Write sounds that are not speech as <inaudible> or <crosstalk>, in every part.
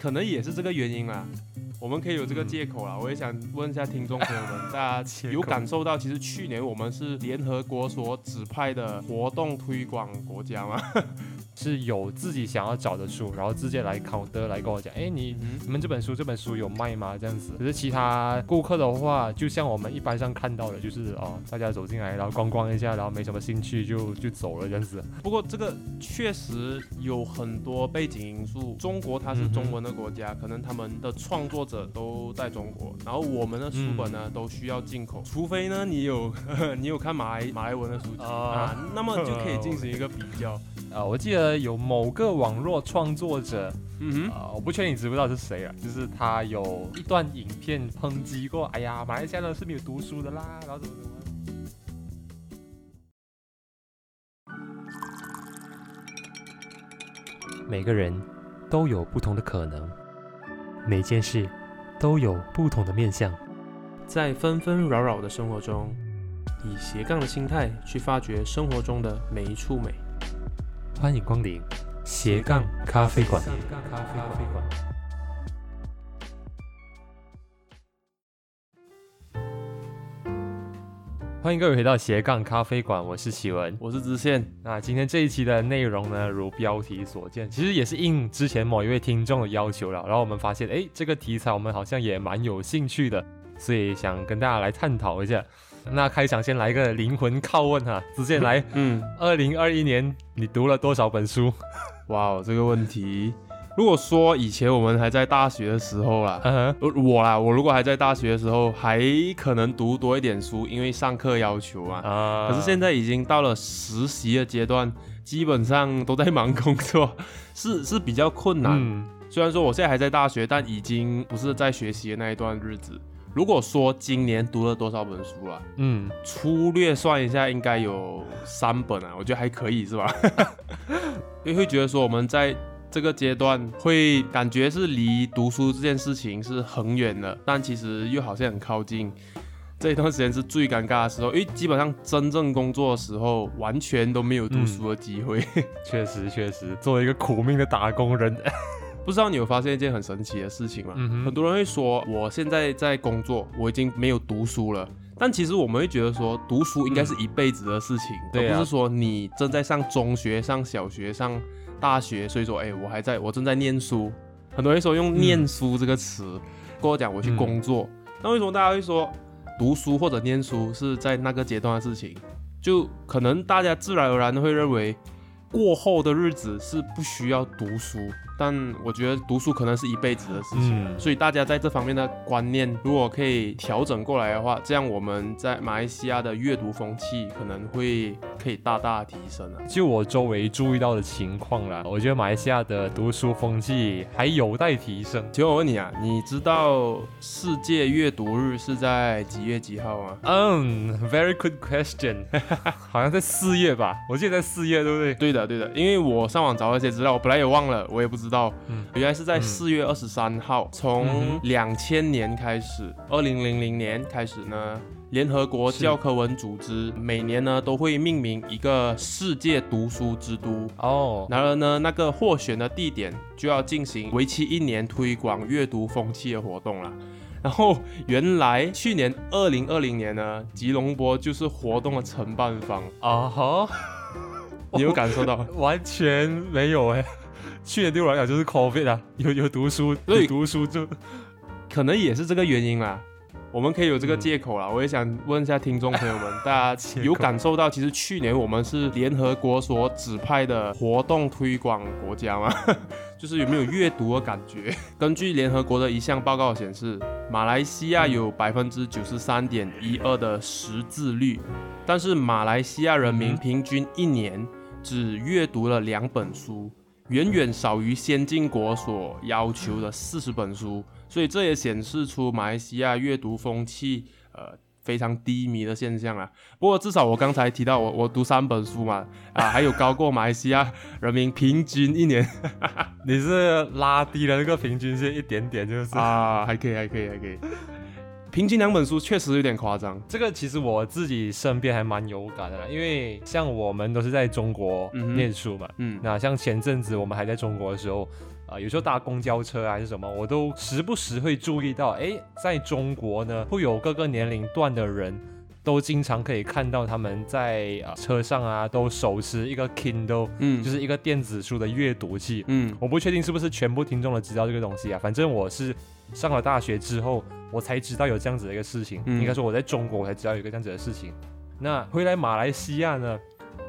可能也是这个原因啦。我们可以有这个借口啦。我也想问一下听众朋友们，大家有感受到，其实去年我们是联合国所指派的活动推广国家吗？<laughs> 是有自己想要找的书，然后直接来考德来跟我讲，哎，你你们这本书这本书有卖吗？这样子。可是其他顾客的话，就像我们一般上看到的，就是哦，大家走进来，然后逛逛一下，然后没什么兴趣就就走了这样子。不过这个确实有很多背景因素。中国它是中文的国家，可能他们的创作者都在中国，然后我们的书本呢都需要进口，除非呢你有 <laughs> 你有看马来马来文的书籍啊，那么就可以进行一个比较。<laughs> 啊，我记得有某个网络创作者，嗯哼，啊，我不确定你知不知道是谁啊，就是他有一段影片抨击过，哎呀，马来西亚人是没有读书的啦，然后怎么怎么。每个人都有不同的可能，每件事都有不同的面相，在纷纷扰扰的生活中，以斜杠的心态去发掘生活中的每一处美。欢迎光临斜杠咖啡馆。欢迎各位回到斜杠咖啡馆，我是启文，我是知县。那今天这一期的内容呢，如标题所见，其实也是应之前某一位听众的要求了。然后我们发现，哎，这个题材我们好像也蛮有兴趣的，所以想跟大家来探讨一下。那开场先来一个灵魂拷问哈，直接来。嗯，二零二一年你读了多少本书？<laughs> 哇哦，这个问题，如果说以前我们还在大学的时候啦，我啦，我如果还在大学的时候，还可能读多一点书，因为上课要求啊。啊。可是现在已经到了实习的阶段，基本上都在忙工作，<laughs> 是是比较困难。虽然说我现在还在大学，但已经不是在学习的那一段日子。如果说今年读了多少本书了？嗯，粗略算一下，应该有三本啊，我觉得还可以，是吧？<laughs> 因为会觉得说我们在这个阶段会感觉是离读书这件事情是很远的，但其实又好像很靠近。这一段时间是最尴尬的时候，因为基本上真正工作的时候完全都没有读书的机会。<laughs> 确实，确实，作为一个苦命的打工人。<laughs> 不知道你有发现一件很神奇的事情吗？很多人会说，我现在在工作，我已经没有读书了。但其实我们会觉得说，读书应该是一辈子的事情，而不是说你正在上中学、上小学、上大学，所以说，哎，我还在我正在念书。很多人说用“念书”这个词，跟我讲我去工作。那为什么大家会说读书或者念书是在那个阶段的事情？就可能大家自然而然的会认为，过后的日子是不需要读书。但我觉得读书可能是一辈子的事情，所以大家在这方面的观念如果可以调整过来的话，这样我们在马来西亚的阅读风气可能会可以大大提升啊。就我周围注意到的情况啦，我觉得马来西亚的读书风气还有待提升。请我问你啊，你知道世界阅读日是在几月几号吗？嗯，very good question，<laughs> 好像在四月吧？我记得在四月，对不对？对的，对的，因为我上网找了一些资料，我本来也忘了，我也不知。到，原来是在四月二十三号，从两千年开始，二零零零年开始呢，联合国教科文组织每年呢都会命名一个世界读书之都。哦，然而呢，那个获选的地点就要进行为期一年推广阅读风气的活动了。然后原来去年二零二零年呢，吉隆坡就是活动的承办方。啊哈，你有感受到？<laughs> 完全没有哎。去年对我来讲就是 COVID 啊，有有读书，所以读书就可能也是这个原因啦。我们可以有这个借口啦。我也想问一下听众朋友们，大家 <laughs> 有感受到其实去年我们是联合国所指派的活动推广国家吗？<laughs> 就是有没有阅读的感觉？<laughs> 根据联合国的一项报告显示，马来西亚有百分之九十三点一二的识字率，但是马来西亚人民平均一年只阅读了两本书。远远少于先进国所要求的四十本书，所以这也显示出马来西亚阅读风气呃非常低迷的现象啊。不过至少我刚才提到我我读三本书嘛啊，还有高过马来西亚人民平均一年，<laughs> 你是拉低了那个平均线一点点就是啊，还可以还可以还可以。平均两本书确实有点夸张，这个其实我自己身边还蛮有感的，因为像我们都是在中国念书嘛，嗯，那像前阵子我们还在中国的时候，啊，有时候搭公交车还是什么，我都时不时会注意到，哎，在中国呢，会有各个年龄段的人。都经常可以看到他们在啊车上啊，都手持一个 Kindle，嗯，就是一个电子书的阅读器，嗯，我不确定是不是全部听众都知道这个东西啊，反正我是上了大学之后，我才知道有这样子的一个事情，应该说我在中国我才知道有一个这样子的事情，那回来马来西亚呢？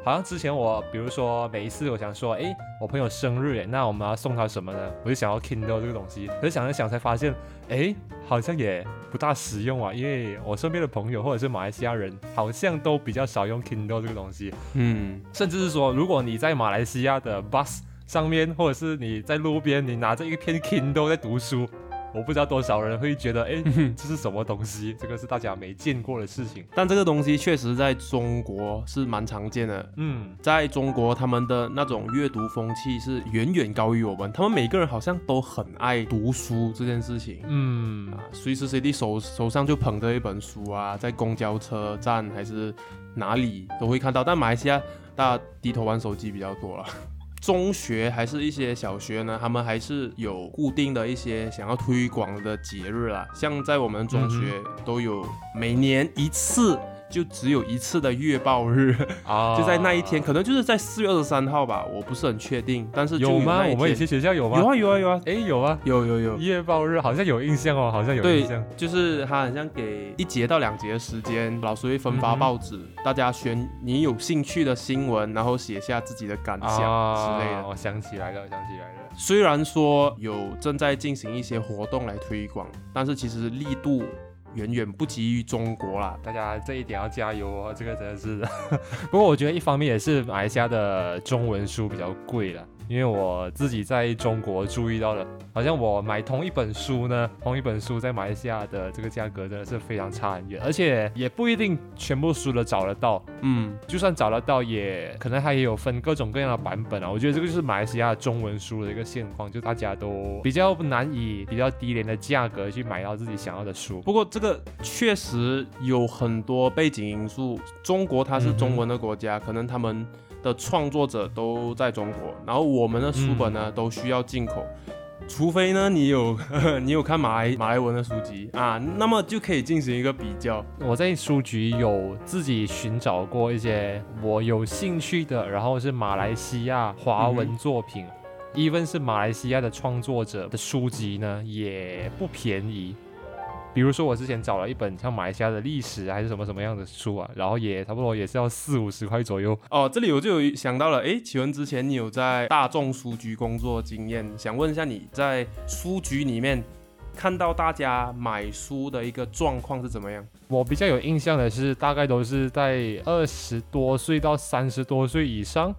好像之前我，比如说每一次我想说，哎，我朋友生日，哎，那我们要送他什么呢？我就想要 Kindle 这个东西，可是想了想才发现，哎，好像也不大实用啊，因为我身边的朋友或者是马来西亚人，好像都比较少用 Kindle 这个东西，嗯，甚至是说，如果你在马来西亚的 bus 上面，或者是你在路边，你拿着一片 Kindle 在读书。我不知道多少人会觉得，哎，<laughs> 这是什么东西？这个是大家没见过的事情。但这个东西确实在中国是蛮常见的。嗯，在中国，他们的那种阅读风气是远远高于我们。他们每个人好像都很爱读书这件事情。嗯，啊，随时随地手手上就捧着一本书啊，在公交车站还是哪里都会看到。但马来西亚，大家低头玩手机比较多了。中学还是一些小学呢，他们还是有固定的一些想要推广的节日啦，像在我们中学都有每年一次。就只有一次的月报日啊，<laughs> 就在那一天，可能就是在四月二十三号吧，我不是很确定。但是有吗？我们以前学校有吗？有啊有啊有啊，哎有啊有有有月报日，好像有印象哦，好像有印象。就是他好像给一节到两节的时间，老师会分发报纸，大家选你有兴趣的新闻，然后写下自己的感想之类的。我想起来了，想起来了。虽然说有正在进行一些活动来推广，但是其实力度。远远不及于中国啦，大家这一点要加油哦，这个真的是。<laughs> 不过我觉得一方面也是马来西亚的中文书比较贵了。因为我自己在中国注意到了，好像我买同一本书呢，同一本书在马来西亚的这个价格真的是非常差很远，而且也不一定全部书都找得到。嗯，就算找得到，也可能它也有分各种各样的版本啊。我觉得这个就是马来西亚中文书的一个现况，就大家都比较难以比较低廉的价格去买到自己想要的书。不过这个确实有很多背景因素，中国它是中文的国家，可能他们。的创作者都在中国，然后我们的书本呢都需要进口，除非呢你有 <laughs> 你有看马来马来文的书籍啊，那么就可以进行一个比较。我在书局有自己寻找过一些我有兴趣的，然后是马来西亚华文作品，even 是马来西亚的创作者的书籍呢，也不便宜。比如说，我之前找了一本像马来西亚的历史还是什么什么样的书啊，然后也差不多也是要四五十块左右。哦，这里我就有想到了，哎，启文之前你有在大众书局工作经验，想问一下你在书局里面看到大家买书的一个状况是怎么样？我比较有印象的是，大概都是在二十多岁到三十多岁以上。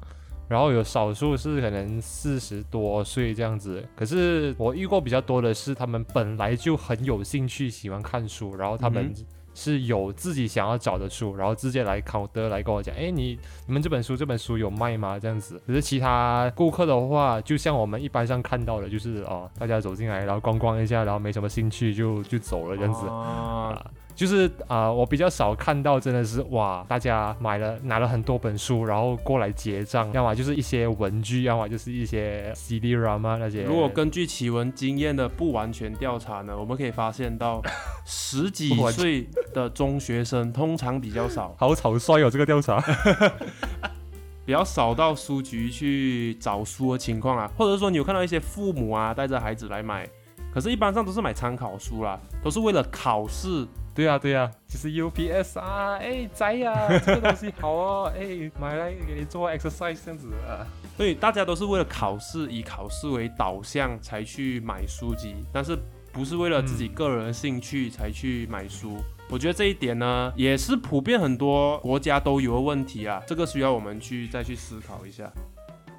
然后有少数是可能四十多岁这样子，可是我遇过比较多的是，他们本来就很有兴趣喜欢看书，然后他们是有自己想要找的书，然后直接来考德来跟我讲，哎，你你们这本书这本书有卖吗？这样子。可是其他顾客的话，就像我们一般上看到的，就是哦，大家走进来，然后逛逛一下，然后没什么兴趣就就走了这样子。啊。就是啊，我比较少看到，真的是哇，大家买了拿了很多本书，然后过来结账，要么就是一些文具，要么就是一些 CD-ROM 啊那些。如果根据奇闻经验的不完全调查呢，我们可以发现到 <laughs> 十几岁的中学生通常比较少。<laughs> 好草率哦，这个调查 <laughs> 比较少到书局去找书的情况啊，或者说你有看到一些父母啊带着孩子来买，可是一般上都是买参考书啦，都是为了考试。对呀对呀，就是 UPS 啊，哎摘呀，<laughs> 这个东西好哦，哎买来给你做 exercise 这样子啊。所以大家都是为了考试，以考试为导向才去买书籍，但是不是为了自己个人的兴趣才去买书。我觉得这一点呢，也是普遍很多国家都有的问题啊，这个需要我们去再去思考一下。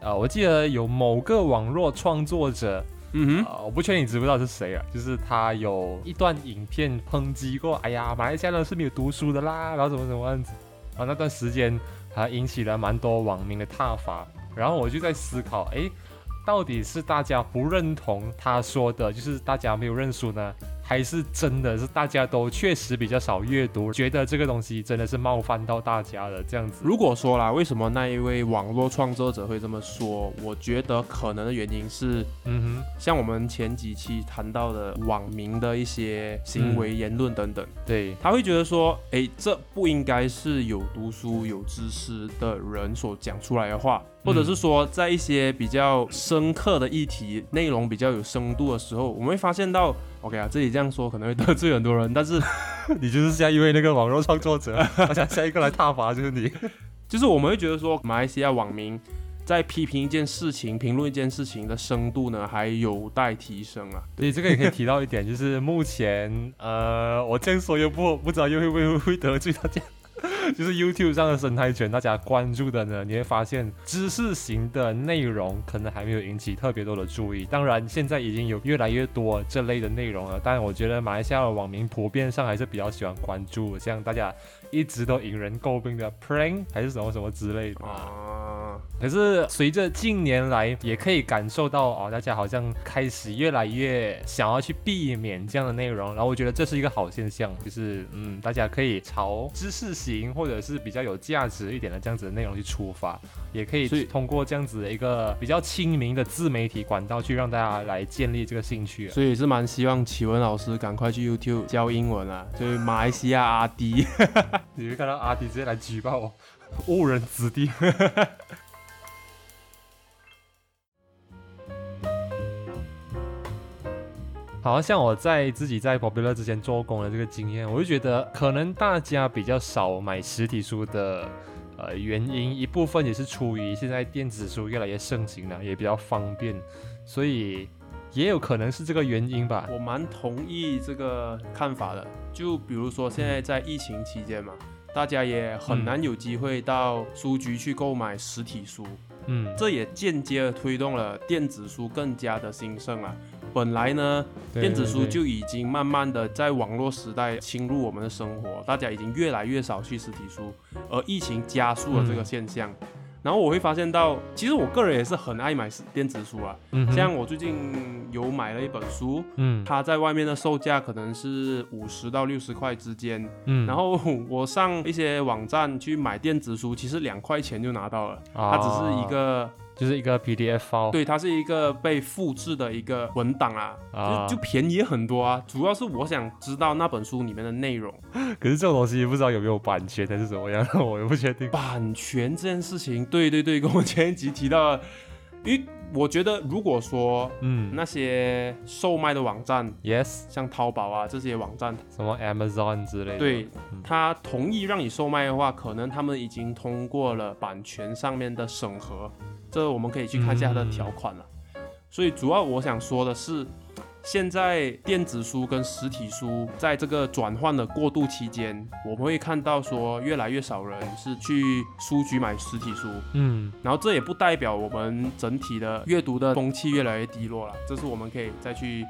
啊，我记得有某个网络创作者。嗯哼，我不确定你知不知道是谁啊？就是他有一段影片抨击过，哎呀，马来西亚人是没有读书的啦，然后怎么怎么样子，啊，那段时间还引起了蛮多网民的挞伐。然后我就在思考，哎，到底是大家不认同他说的，就是大家没有认输呢？还是真的是大家都确实比较少阅读，觉得这个东西真的是冒犯到大家了这样子。如果说啦，为什么那一位网络创作者会这么说？我觉得可能的原因是，嗯哼，像我们前几期谈到的网民的一些行为、言论等等，对，他会觉得说，哎，这不应该是有读书、有知识的人所讲出来的话。或者是说，在一些比较深刻的议题、内容比较有深度的时候，我们会发现到，OK 啊，这里这样说可能会得罪很多人，但是 <laughs> 你就是下一位那个网络创作者，<laughs> 我想下一个来踏伐就是你，就是我们会觉得说，马来西亚网民在批评一件事情、评论一件事情的深度呢，还有待提升啊。对，这个也可以提到一点，就是目前，呃，我这样说又不不知道又会不会会得罪大家。<laughs> 就是 YouTube 上的生态圈，大家关注的呢，你会发现知识型的内容可能还没有引起特别多的注意。当然，现在已经有越来越多这类的内容了，但我觉得马来西亚的网民普遍上还是比较喜欢关注，像大家一直都引人诟病的 Prank 还是什么什么之类的啊。可是随着近年来，也可以感受到哦，大家好像开始越来越想要去避免这样的内容，然后我觉得这是一个好现象，就是嗯，大家可以朝知识型或者是比较有价值一点的这样子的内容去出发，也可以通过这样子的一个比较亲民的自媒体管道去让大家来建立这个兴趣。所以是蛮希望启文老师赶快去 YouTube 教英文啊，就是马来西亚阿迪，你会看到阿迪直接来举报我，<laughs> 误人子弟。<laughs> 好像我在自己在 Popular 之前做工的这个经验，我就觉得可能大家比较少买实体书的，呃，原因一部分也是出于现在电子书越来越盛行了，也比较方便，所以也有可能是这个原因吧。我蛮同意这个看法的。就比如说现在在疫情期间嘛，大家也很难有机会到书局去购买实体书，嗯，这也间接推动了电子书更加的兴盛了。本来呢，电子书就已经慢慢的在网络时代侵入我们的生活，大家已经越来越少去实体书，而疫情加速了这个现象。然后我会发现到，其实我个人也是很爱买电子书啊，像我最近有买了一本书，嗯，它在外面的售价可能是五十到六十块之间，嗯，然后我上一些网站去买电子书，其实两块钱就拿到了，它只是一个。就是一个 PDF 对，它是一个被复制的一个文档啊，就就便宜很多啊。主要是我想知道那本书里面的内容，<laughs> 可是这种东西不知道有没有版权还是怎么样，<laughs> 我也不确定。版权这件事情，对对对，跟我前一集提到，因为我觉得如果说，嗯，那些售卖的网站，yes，像淘宝啊这些网站，什么 Amazon 之类的，对，他同意让你售卖的话，可能他们已经通过了版权上面的审核。这我们可以去看一下它的条款了，所以主要我想说的是，现在电子书跟实体书在这个转换的过渡期间，我们会看到说越来越少人是去书局买实体书，嗯，然后这也不代表我们整体的阅读的风气越来越低落了，这是我们可以再去。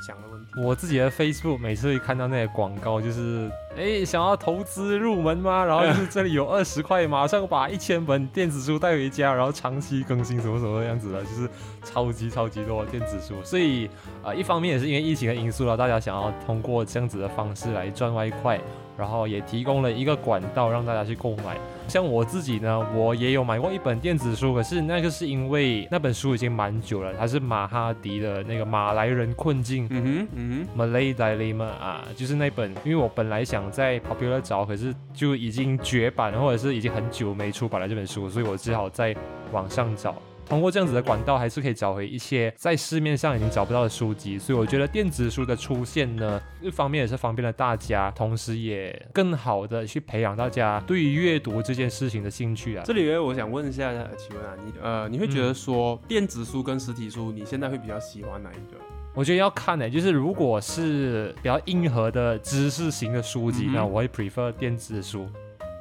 想的问题，我自己的 Facebook 每次一看到那些广告，就是哎，想要投资入门吗？<laughs> 然后就是这里有二十块，马上把一千本电子书带回家，然后长期更新什么什么样子的，就是超级超级多电子书。所以啊，一方面也是因为疫情的因素了，大家想要通过这样子的方式来赚外快。然后也提供了一个管道让大家去购买。像我自己呢，我也有买过一本电子书，可是那个是因为那本书已经蛮久了，它是马哈迪的那个《马来人困境》，嗯哼，嗯哼，Malay Dilemma 啊，就是那本，因为我本来想在 Popular 找，可是就已经绝版，或者是已经很久没出版了这本书，所以我只好在网上找。通过这样子的管道，还是可以找回一些在市面上已经找不到的书籍，所以我觉得电子书的出现呢，一方面也是方便了大家，同时也更好的去培养大家对于阅读这件事情的兴趣啊。这里我想问一下，请问啊，你呃，你会觉得说电子书跟实体书，你现在会比较喜欢哪一个？我觉得要看呢，就是如果是比较硬核的知识型的书籍，那我会 prefer 电子书。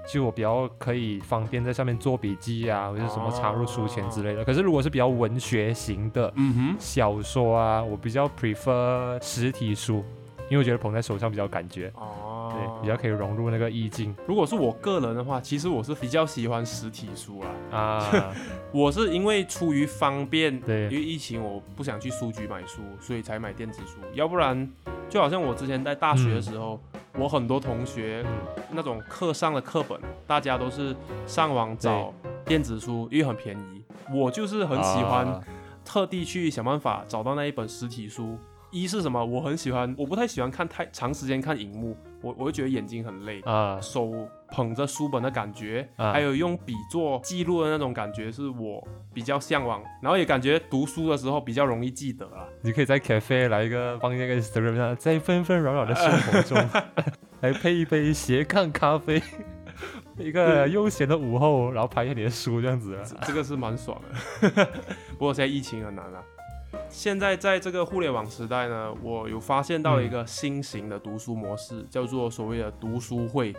就我比较可以方便在上面做笔记啊，或者什么插入书签之类的。可是如果是比较文学型的嗯哼小说啊，我比较 prefer 实体书，因为我觉得捧在手上比较感觉。哦。对，比较可以融入那个意境。如果是我个人的话，其实我是比较喜欢实体书啊。啊，<laughs> 我是因为出于方便，对，因为疫情我不想去书局买书，所以才买电子书。要不然，就好像我之前在大学的时候，我很多同学那种课上的课本，大家都是上网找电子书，因为很便宜。我就是很喜欢特地去想办法找到那一本实体书。一是什么？我很喜欢，我不太喜欢看太长时间看荧幕，我我会觉得眼睛很累啊。手捧着书本的感觉，还有用笔做记录的那种感觉，是我比较向往。然后也感觉读书的时候比较容易记得啊。你可以在 cafe 来一个放那个 stream 在纷纷扰扰的生活中，<laughs> <laughs> 来配一杯斜杠咖啡，一个悠闲的午后，然后拍一下你的书这样子，这个是蛮爽的。<laughs> 不过现在疫情很难啊。现在在这个互联网时代呢，我有发现到一个新型的读书模式，叫做所谓的读书会，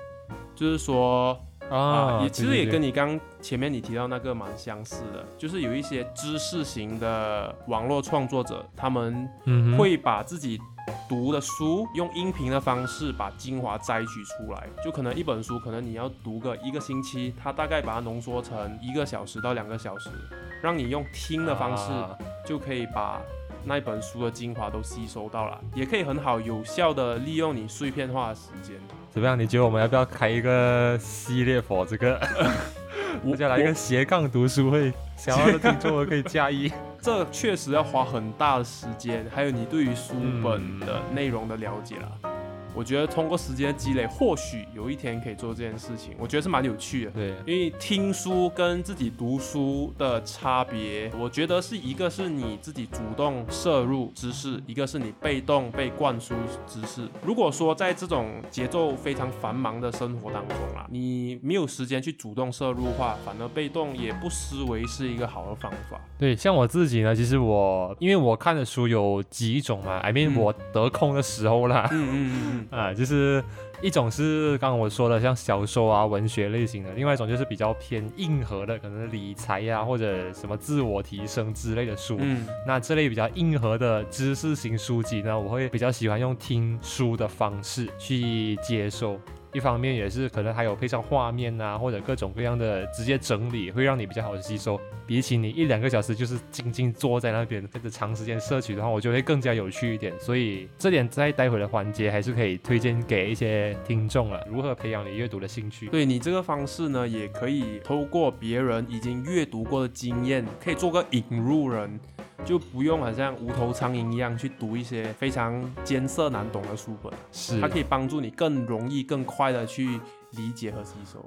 就是说啊，也其实也跟你刚前面你提到那个蛮相似的，就是有一些知识型的网络创作者，他们会把自己读的书用音频的方式把精华摘取出来，就可能一本书可能你要读个一个星期，他大概把它浓缩成一个小时到两个小时。让你用听的方式就可以把那一本书的精华都吸收到了，也可以很好有效的利用你碎片化的时间。怎么样？你觉得我们要不要开一个系列 for 这个？<laughs> 我 <laughs> 就来一个斜杠读书会，想要的听众可以加一。<laughs> 这确实要花很大的时间，还有你对于书本的内容的了解了。我觉得通过时间的积累，或许有一天可以做这件事情。我觉得是蛮有趣的。对，因为听书跟自己读书的差别，我觉得是一个是你自己主动摄入知识，一个是你被动被灌输知识。如果说在这种节奏非常繁忙的生活当中啊，你没有时间去主动摄入的话，反而被动也不失为是一个好的方法。对，像我自己呢，其实我因为我看的书有几种嘛，I mean 我得空的时候啦，嗯嗯嗯嗯。啊，就是一种是刚刚我说的像小说啊、文学类型的，另外一种就是比较偏硬核的，可能理财呀或者什么自我提升之类的书。嗯，那这类比较硬核的知识型书籍呢，我会比较喜欢用听书的方式去接受。一方面也是可能还有配上画面啊，或者各种各样的直接整理，会让你比较好吸收。比起你一两个小时就是静静坐在那边或者长时间摄取的话，我觉得会更加有趣一点。所以这点在待会的环节还是可以推荐给一些听众了。如何培养你阅读的兴趣？对你这个方式呢，也可以透过别人已经阅读过的经验，可以做个引入人。就不用好像无头苍蝇一样去读一些非常艰涩难懂的书本，是它可以帮助你更容易、更快的去理解和吸收。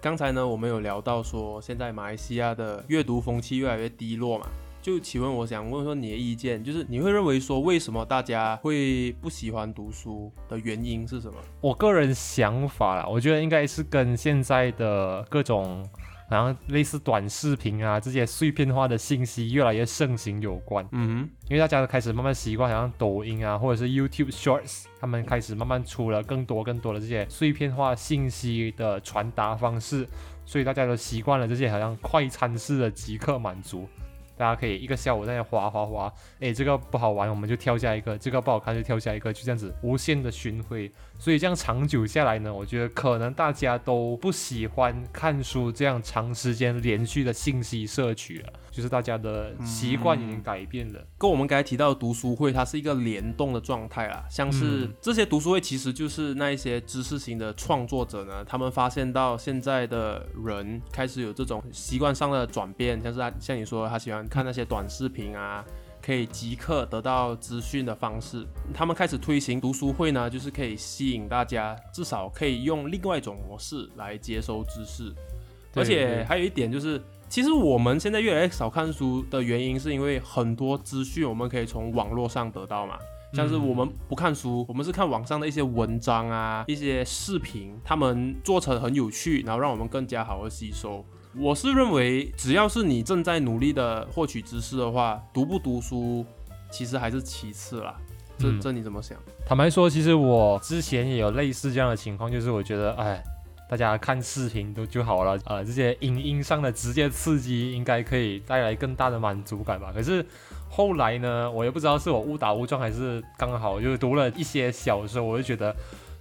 刚才呢，我们有聊到说，现在马来西亚的阅读风气越来越低落嘛。就请问，我想问说你的意见，就是你会认为说，为什么大家会不喜欢读书的原因是什么？我个人想法啦，我觉得应该是跟现在的各种，然后类似短视频啊这些碎片化的信息越来越盛行有关。嗯哼，因为大家都开始慢慢习惯，好像抖音啊，或者是 YouTube Shorts，他们开始慢慢出了更多更多的这些碎片化信息的传达方式，所以大家都习惯了这些好像快餐式的即刻满足。大家可以一个下午在那滑滑滑，哎，这个不好玩，我们就跳下一个；这个不好看就跳下一个，就这样子无限的巡回。所以这样长久下来呢，我觉得可能大家都不喜欢看书这样长时间连续的信息摄取了，就是大家的习惯已经改变了。跟我们刚才提到的读书会，它是一个联动的状态啦，像是这些读书会其实就是那一些知识型的创作者呢，他们发现到现在的人开始有这种习惯上的转变，像是他像你说他喜欢。看那些短视频啊，可以即刻得到资讯的方式，他们开始推行读书会呢，就是可以吸引大家，至少可以用另外一种模式来接收知识。而且还有一点就是，其实我们现在越来越少看书的原因，是因为很多资讯我们可以从网络上得到嘛，像是我们不看书，我们是看网上的一些文章啊，一些视频，他们做成很有趣，然后让我们更加好的吸收。我是认为，只要是你正在努力的获取知识的话，读不读书其实还是其次啦。这这你怎么想？坦白说，其实我之前也有类似这样的情况，就是我觉得，哎，大家看视频都就好了，呃，这些影音上的直接刺激应该可以带来更大的满足感吧。可是。后来呢，我也不知道是我误打误撞还是刚好就是读了一些小说，我就觉得。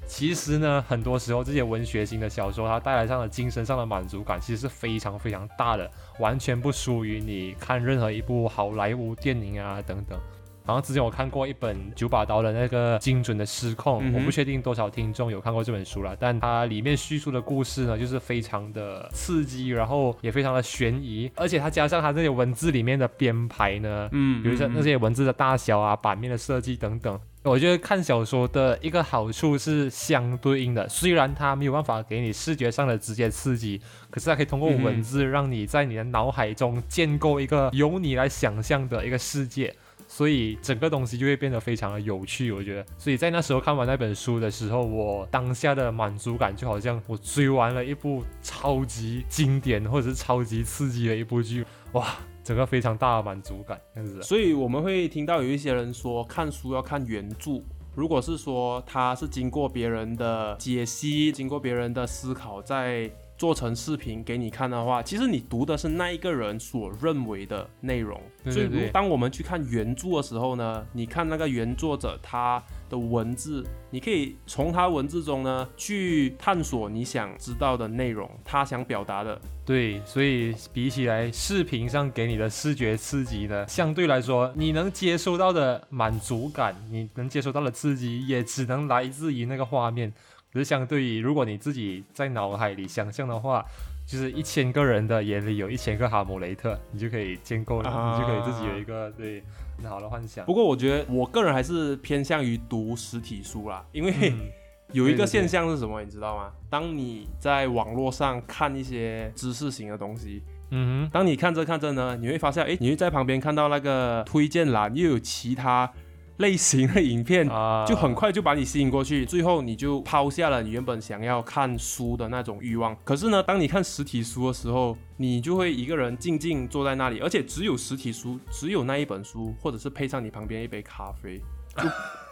其实呢，很多时候这些文学型的小说，它带来上的精神上的满足感，其实是非常非常大的，完全不输于你看任何一部好莱坞电影啊等等。然后之前我看过一本九把刀的那个精准的失控，我不确定多少听众有看过这本书了，但它里面叙述的故事呢，就是非常的刺激，然后也非常的悬疑，而且它加上它这些文字里面的编排呢，嗯，比如说那些文字的大小啊、版面的设计等等。我觉得看小说的一个好处是相对应的，虽然它没有办法给你视觉上的直接刺激，可是它可以通过文字让你在你的脑海中建构一个由你来想象的一个世界，所以整个东西就会变得非常的有趣。我觉得，所以在那时候看完那本书的时候，我当下的满足感就好像我追完了一部超级经典或者是超级刺激的一部剧，哇！整个非常大的满足感，这样子。所以我们会听到有一些人说，看书要看原著。如果是说他是经过别人的解析，经过别人的思考，在做成视频给你看的话，其实你读的是那一个人所认为的内容。所以，当我们去看原著的时候呢，你看那个原作者他。的文字，你可以从他文字中呢去探索你想知道的内容，他想表达的。对，所以比起来视频上给你的视觉刺激呢，相对来说你能接收到的满足感，你能接收到的刺激也只能来自于那个画面。可是相对于如果你自己在脑海里想象的话，就是一千个人的眼里有一千个哈姆雷特，你就可以建构，你就可以自己有一个对。很好的幻想。不过我觉得我个人还是偏向于读实体书啦，因为 <laughs> 有一个现象是什么，你知道吗？当你在网络上看一些知识型的东西，嗯哼，当你看着看着呢，你会发现，哎，你会在旁边看到那个推荐栏又有其他。类型的影片就很快就把你吸引过去，最后你就抛下了你原本想要看书的那种欲望。可是呢，当你看实体书的时候，你就会一个人静静坐在那里，而且只有实体书，只有那一本书，或者是配上你旁边一杯咖啡，就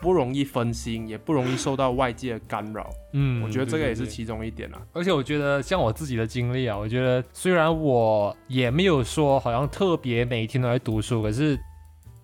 不容易分心，也不容易受到外界的干扰。嗯，我觉得这个也是其中一点啊。而且我觉得像我自己的经历啊，我觉得虽然我也没有说好像特别每天都在读书，可是。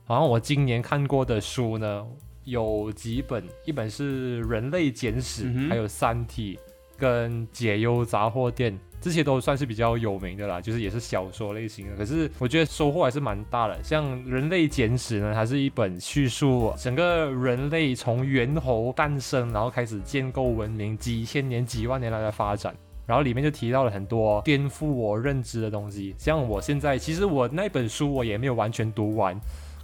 好像我今年看过的书呢，有几本，一本是《人类简史》，还有《三体》跟《解忧杂货店》，这些都算是比较有名的啦，就是也是小说类型的。可是我觉得收获还是蛮大的。像《人类简史》呢，它是一本叙述整个人类从猿猴诞生，然后开始建构文明，几千年、几万年来的发展，然后里面就提到了很多颠覆我认知的东西。像我现在，其实我那本书我也没有完全读完。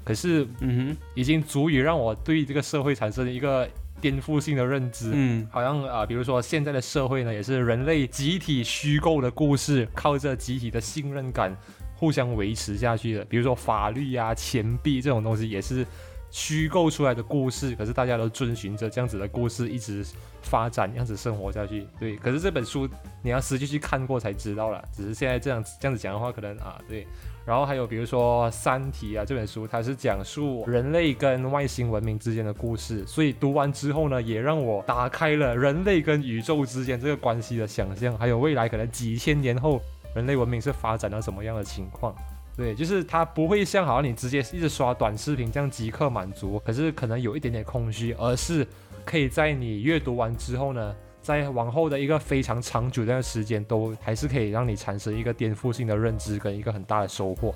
可是，嗯哼，已经足以让我对这个社会产生一个颠覆性的认知。嗯，好像啊，比如说现在的社会呢，也是人类集体虚构的故事，靠着集体的信任感互相维持下去的。比如说法律啊、钱币这种东西，也是虚构出来的故事。可是大家都遵循着这样子的故事一直发展，样子生活下去。对，可是这本书你要实际去看过才知道了。只是现在这样这样子讲的话，可能啊，对。然后还有比如说《三体》啊这本书，它是讲述人类跟外星文明之间的故事，所以读完之后呢，也让我打开了人类跟宇宙之间这个关系的想象，还有未来可能几千年后人类文明是发展到什么样的情况。对，就是它不会像好像你直接一直刷短视频这样即刻满足，可是可能有一点点空虚，而是可以在你阅读完之后呢。在往后的一个非常长久的时间，都还是可以让你产生一个颠覆性的认知跟一个很大的收获。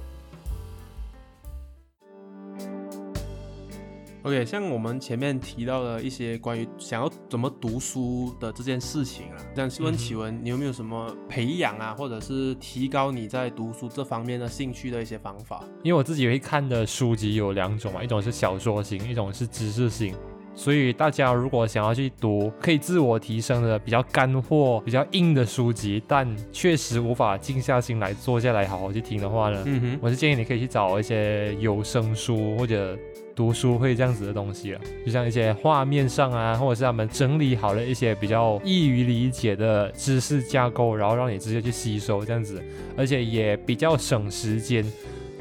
OK，像我们前面提到的一些关于想要怎么读书的这件事情啊，想问启文，你有没有什么培养啊，或者是提高你在读书这方面的兴趣的一些方法？因为我自己会看的书籍有两种嘛，一种是小说型，一种是知识型。所以大家如果想要去读可以自我提升的比较干货、比较硬的书籍，但确实无法静下心来坐下来好好去听的话呢，嗯哼，我是建议你可以去找一些有声书或者读书会这样子的东西了，就像一些画面上啊，或者是他们整理好了一些比较易于理解的知识架构，然后让你直接去吸收这样子，而且也比较省时间。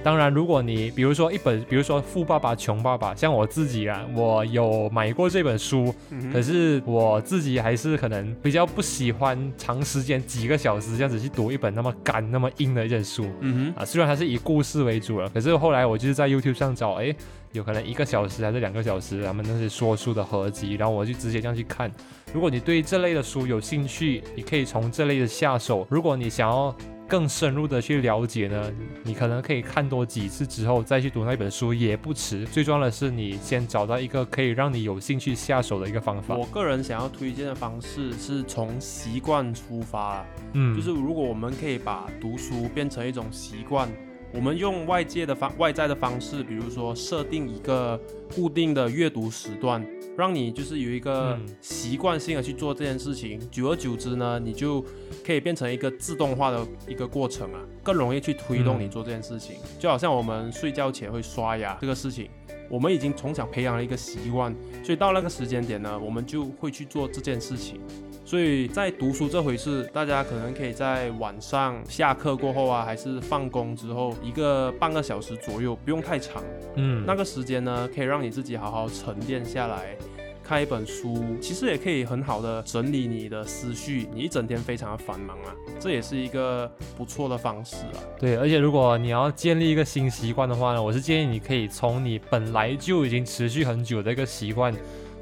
当然，如果你比如说一本，比如说《富爸爸穷爸爸》，像我自己啊，我有买过这本书，可是我自己还是可能比较不喜欢长时间几个小时这样子去读一本那么干、那么硬的一本书。嗯哼，啊，虽然它是以故事为主了，可是后来我就是在 YouTube 上找，哎，有可能一个小时还是两个小时，他们那些说书的合集，然后我就直接这样去看。如果你对这类的书有兴趣，你可以从这类的下手。如果你想要，更深入的去了解呢，你可能可以看多几次之后再去读那本书也不迟。最重要的是，你先找到一个可以让你有兴趣下手的一个方法。我个人想要推荐的方式是从习惯出发，嗯，就是如果我们可以把读书变成一种习惯。我们用外界的方外在的方式，比如说设定一个固定的阅读时段，让你就是有一个习惯性的去做这件事情。久而久之呢，你就可以变成一个自动化的一个过程啊，更容易去推动你做这件事情。就好像我们睡觉前会刷牙这个事情，我们已经从小培养了一个习惯，所以到那个时间点呢，我们就会去做这件事情。所以在读书这回事，大家可能可以在晚上下课过后啊，还是放工之后，一个半个小时左右，不用太长。嗯，那个时间呢，可以让你自己好好沉淀下来，看一本书，其实也可以很好的整理你的思绪。你一整天非常的繁忙啊，这也是一个不错的方式啊。对，而且如果你要建立一个新习惯的话呢，我是建议你可以从你本来就已经持续很久的一个习惯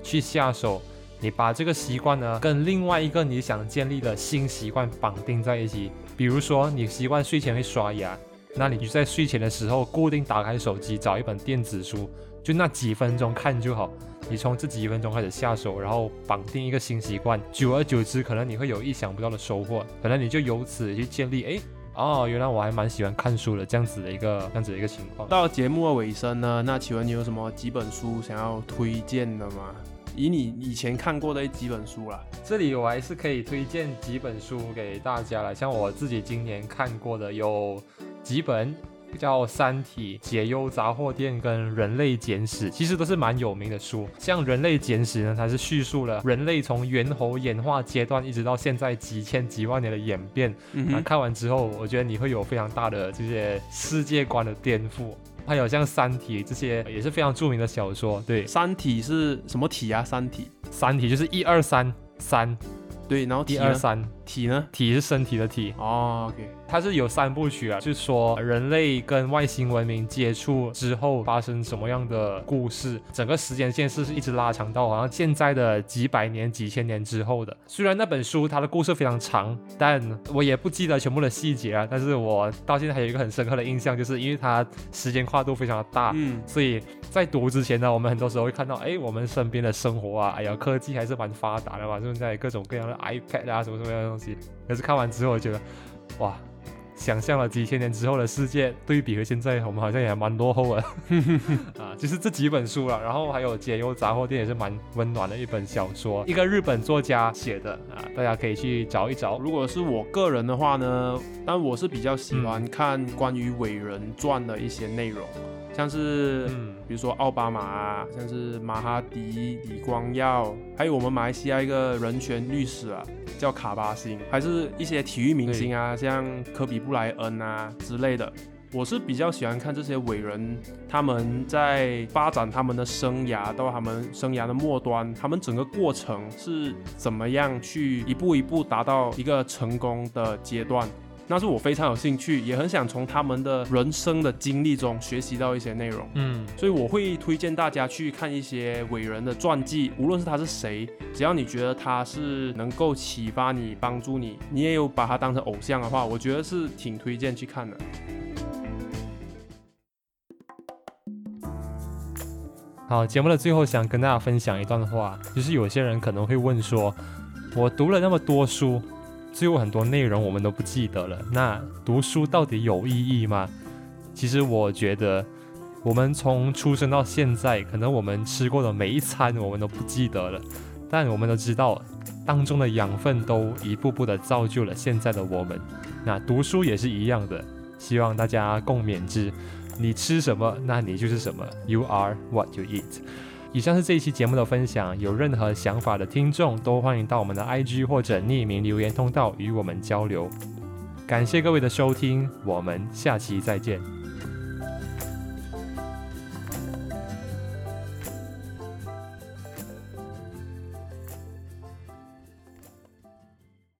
去下手。你把这个习惯呢，跟另外一个你想建立的新习惯绑定在一起。比如说，你习惯睡前会刷牙，那你就在睡前的时候固定打开手机，找一本电子书，就那几分钟看就好。你从这几分钟开始下手，然后绑定一个新习惯，久而久之，可能你会有意想不到的收获。可能你就由此去建立，哎，哦，原来我还蛮喜欢看书的这样子的一个这样子的一个情况。到节目的尾声呢，那请问你有什么几本书想要推荐的吗？以你以前看过的几本书啦，这里我还是可以推荐几本书给大家了。像我自己今年看过的有几本，叫《三体》《解忧杂货店》跟《人类简史》，其实都是蛮有名的书。像《人类简史》呢，它是叙述了人类从猿猴演化阶段一直到现在几千几万年的演变。那看完之后，我觉得你会有非常大的这些世界观的颠覆。还有像《三体》这些也是非常著名的小说。对，《三体》是什么体啊？《三体》《三体》就是一二三三。对，然后一二三体呢？体是身体的体。哦，OK，它是有三部曲啊，就是说人类跟外星文明接触之后发生什么样的故事，整个时间线是是一直拉长到好像现在的几百年、几千年之后的。虽然那本书它的故事非常长，但我也不记得全部的细节啊。但是我到现在还有一个很深刻的印象，就是因为它时间跨度非常的大，嗯，所以在读之前呢，我们很多时候会看到，哎，我们身边的生活啊，哎呀，科技还是蛮发达的嘛，现在各种各样的。iPad 啊，什么什么东西？可是看完之后，我觉得，哇，想象了几千年之后的世界，对比和现在，我们好像也还蛮落后的 <laughs> 啊。就是这几本书了，然后还有《解忧杂货店》也是蛮温暖的一本小说，一个日本作家写的啊，大家可以去找一找。如果是我个人的话呢，但我是比较喜欢看关于伟人传的一些内容。像是，比如说奥巴马啊，像是马哈迪、李光耀，还有我们马来西亚一个人权律师啊，叫卡巴星，还是一些体育明星啊，像科比布莱恩啊之类的。我是比较喜欢看这些伟人，他们在发展他们的生涯到他们生涯的末端，他们整个过程是怎么样去一步一步达到一个成功的阶段。那是我非常有兴趣，也很想从他们的人生的经历中学习到一些内容。嗯，所以我会推荐大家去看一些伟人的传记，无论是他是谁，只要你觉得他是能够启发你、帮助你，你也有把他当成偶像的话，我觉得是挺推荐去看的。好，节目的最后想跟大家分享一段话，就是有些人可能会问说，我读了那么多书。最后很多内容我们都不记得了，那读书到底有意义吗？其实我觉得，我们从出生到现在，可能我们吃过的每一餐我们都不记得了，但我们都知道当中的养分都一步步的造就了现在的我们。那读书也是一样的，希望大家共勉之。你吃什么，那你就是什么。You are what you eat。以上是这一期节目的分享，有任何想法的听众都欢迎到我们的 IG 或者匿名留言通道与我们交流。感谢各位的收听，我们下期再见。